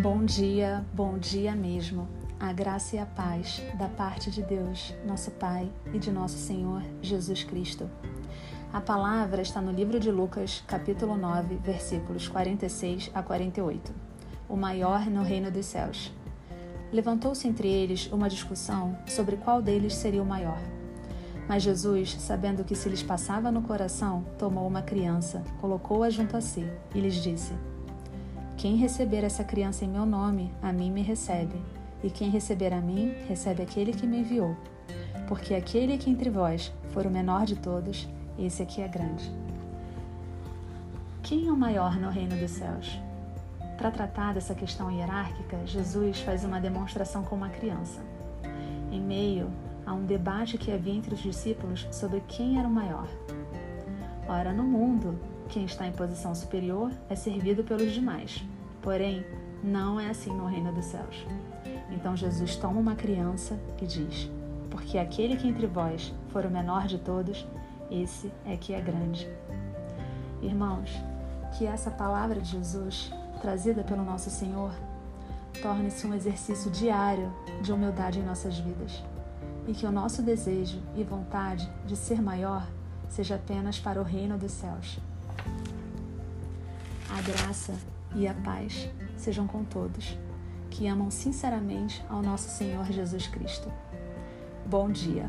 Bom dia, bom dia mesmo. A graça e a paz da parte de Deus, nosso Pai e de nosso Senhor Jesus Cristo. A palavra está no livro de Lucas, capítulo 9, versículos 46 a 48. O maior no reino dos céus. Levantou-se entre eles uma discussão sobre qual deles seria o maior. Mas Jesus, sabendo que se lhes passava no coração, tomou uma criança, colocou-a junto a si e lhes disse: quem receber essa criança em meu nome, a mim me recebe, e quem receber a mim, recebe aquele que me enviou. Porque aquele que entre vós for o menor de todos, esse aqui é grande. Quem é o maior no reino dos céus? Para tratar dessa questão hierárquica, Jesus faz uma demonstração com uma criança. Em meio a um debate que havia entre os discípulos sobre quem era o maior. Ora, no mundo, quem está em posição superior é servido pelos demais. Porém, não é assim no reino dos céus. Então Jesus toma uma criança e diz: Porque aquele que entre vós for o menor de todos, esse é que é grande. Irmãos, que essa palavra de Jesus, trazida pelo nosso Senhor, torne-se um exercício diário de humildade em nossas vidas e que o nosso desejo e vontade de ser maior seja apenas para o reino dos céus. A graça e a paz sejam com todos que amam sinceramente ao nosso Senhor Jesus Cristo. Bom dia.